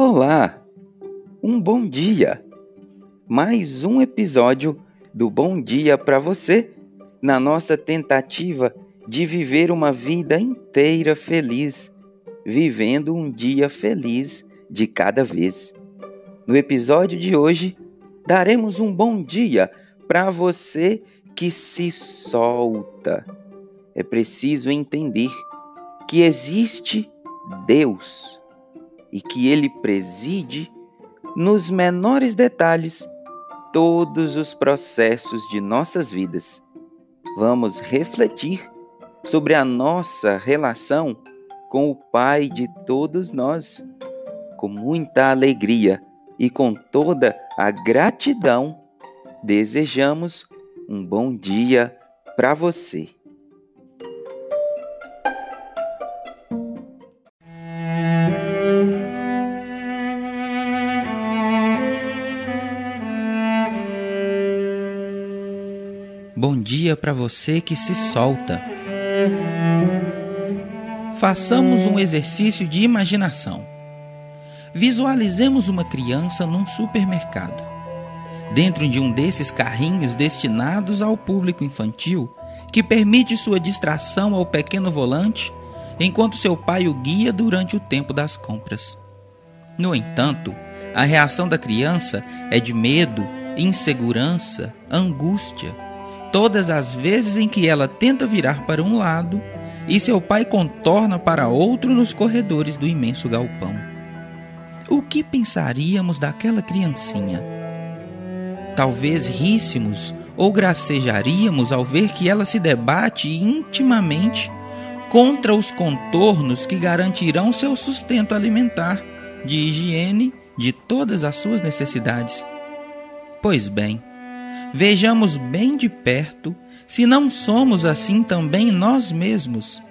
Olá, um bom dia. Mais um episódio do Bom Dia para você na nossa tentativa de viver uma vida inteira feliz, vivendo um dia feliz de cada vez. No episódio de hoje, daremos um bom dia para você que se solta. É preciso entender que existe Deus e que Ele preside nos menores detalhes todos os processos de nossas vidas. Vamos refletir sobre a nossa relação com o Pai de todos nós. Com muita alegria e com toda a gratidão, desejamos um bom dia para você. Bom dia para você que se solta. Façamos um exercício de imaginação. Visualizemos uma criança num supermercado. Dentro de um desses carrinhos destinados ao público infantil, que permite sua distração ao pequeno volante, enquanto seu pai o guia durante o tempo das compras. No entanto, a reação da criança é de medo, insegurança, angústia todas as vezes em que ela tenta virar para um lado e seu pai contorna para outro nos corredores do imenso galpão. O que pensaríamos daquela criancinha? Talvez ríssemos ou gracejaríamos ao ver que ela se debate intimamente contra os contornos que garantirão seu sustento alimentar, de higiene, de todas as suas necessidades. Pois bem, vejamos bem de perto se não somos assim também nós mesmos,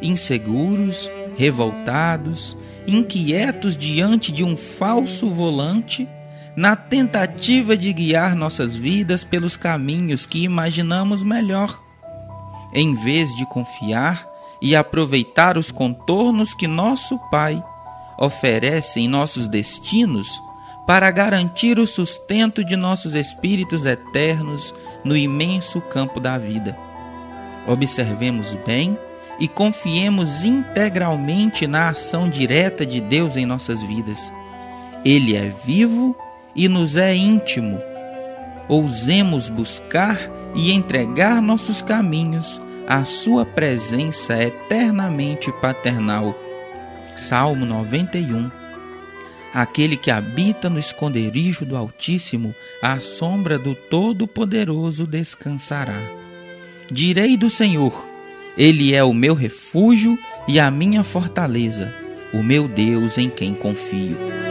inseguros, revoltados, inquietos diante de um falso volante, na tentativa de guiar nossas vidas pelos caminhos que imaginamos melhor, em vez de confiar e aproveitar os contornos que nosso Pai oferece em nossos destinos para garantir o sustento de nossos espíritos eternos no imenso campo da vida. Observemos bem e confiemos integralmente na ação direta de Deus em nossas vidas. Ele é vivo e nos é íntimo. Ousemos buscar e entregar nossos caminhos à Sua presença eternamente paternal. Salmo 91 Aquele que habita no esconderijo do Altíssimo, à sombra do Todo-Poderoso descansará. Direi do Senhor: Ele é o meu refúgio e a minha fortaleza, o meu Deus em quem confio.